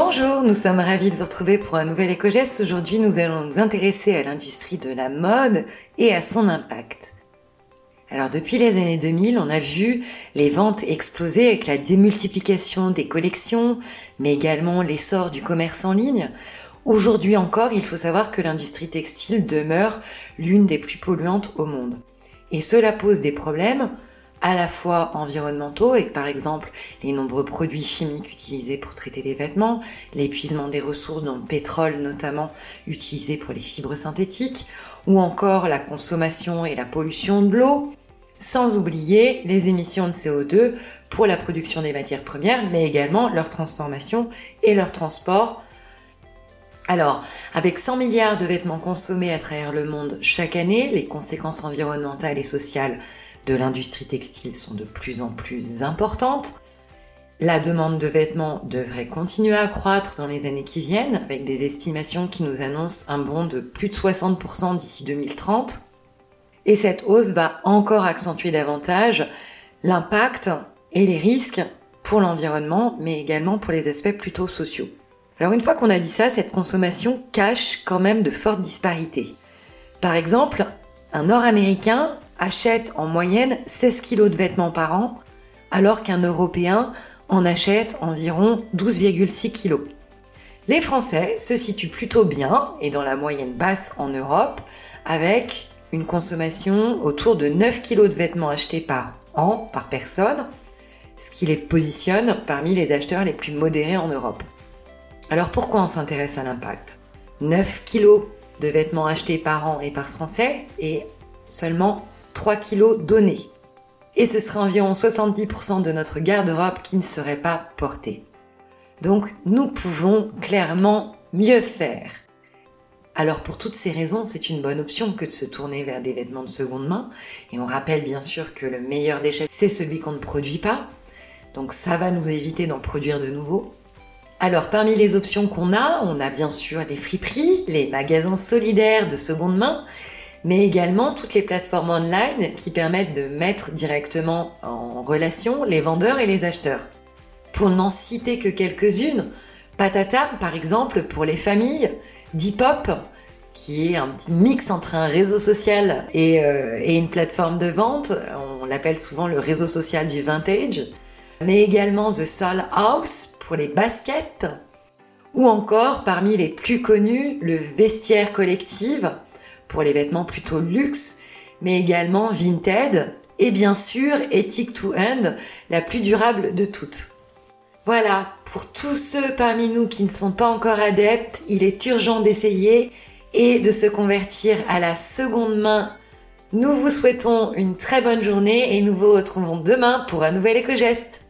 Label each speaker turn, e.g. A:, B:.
A: Bonjour, nous sommes ravis de vous retrouver pour un nouvel éco-geste. Aujourd'hui, nous allons nous intéresser à l'industrie de la mode et à son impact. Alors depuis les années 2000, on a vu les ventes exploser avec la démultiplication des collections, mais également l'essor du commerce en ligne. Aujourd'hui encore, il faut savoir que l'industrie textile demeure l'une des plus polluantes au monde. Et cela pose des problèmes à la fois environnementaux, et par exemple les nombreux produits chimiques utilisés pour traiter les vêtements, l'épuisement des ressources dont le pétrole notamment utilisé pour les fibres synthétiques, ou encore la consommation et la pollution de l'eau, sans oublier les émissions de CO2 pour la production des matières premières, mais également leur transformation et leur transport. Alors, avec 100 milliards de vêtements consommés à travers le monde chaque année, les conséquences environnementales et sociales de l'industrie textile sont de plus en plus importantes. La demande de vêtements devrait continuer à croître dans les années qui viennent, avec des estimations qui nous annoncent un bond de plus de 60% d'ici 2030. Et cette hausse va encore accentuer davantage l'impact et les risques pour l'environnement, mais également pour les aspects plutôt sociaux. Alors une fois qu'on a dit ça, cette consommation cache quand même de fortes disparités. Par exemple, un Nord-Américain achète en moyenne 16 kg de vêtements par an, alors qu'un Européen en achète environ 12,6 kg. Les Français se situent plutôt bien et dans la moyenne basse en Europe, avec une consommation autour de 9 kg de vêtements achetés par an, par personne, ce qui les positionne parmi les acheteurs les plus modérés en Europe. Alors pourquoi on s'intéresse à l'impact? 9 kg de vêtements achetés par an et par Français et seulement 3 kg donnés. Et ce serait environ 70% de notre garde-robe qui ne serait pas portée. Donc nous pouvons clairement mieux faire. Alors pour toutes ces raisons, c'est une bonne option que de se tourner vers des vêtements de seconde main. Et on rappelle bien sûr que le meilleur déchet, c'est celui qu'on ne produit pas. Donc ça va nous éviter d'en produire de nouveaux. Alors parmi les options qu'on a, on a bien sûr les friperies, les magasins solidaires de seconde main, mais également toutes les plateformes online qui permettent de mettre directement en relation les vendeurs et les acheteurs. Pour n'en citer que quelques-unes, Patatam par exemple pour les familles, Depop, qui est un petit mix entre un réseau social euh, et, une plateforme de vente. On l'appelle souvent le réseau social du vintage. Mais également The Soul House pour les baskets. Ou encore, parmi les plus connus, le vestiaire collective pour les vêtements plutôt luxe, mais également Vinted. Et bien sûr, Ethic to End, la plus durable de toutes. Voilà, pour tous ceux parmi nous qui ne sont pas encore adeptes, il est urgent d'essayer et de se convertir à la seconde main. Nous vous souhaitons une très bonne journée et nous vous retrouvons demain pour un nouvel éco-geste.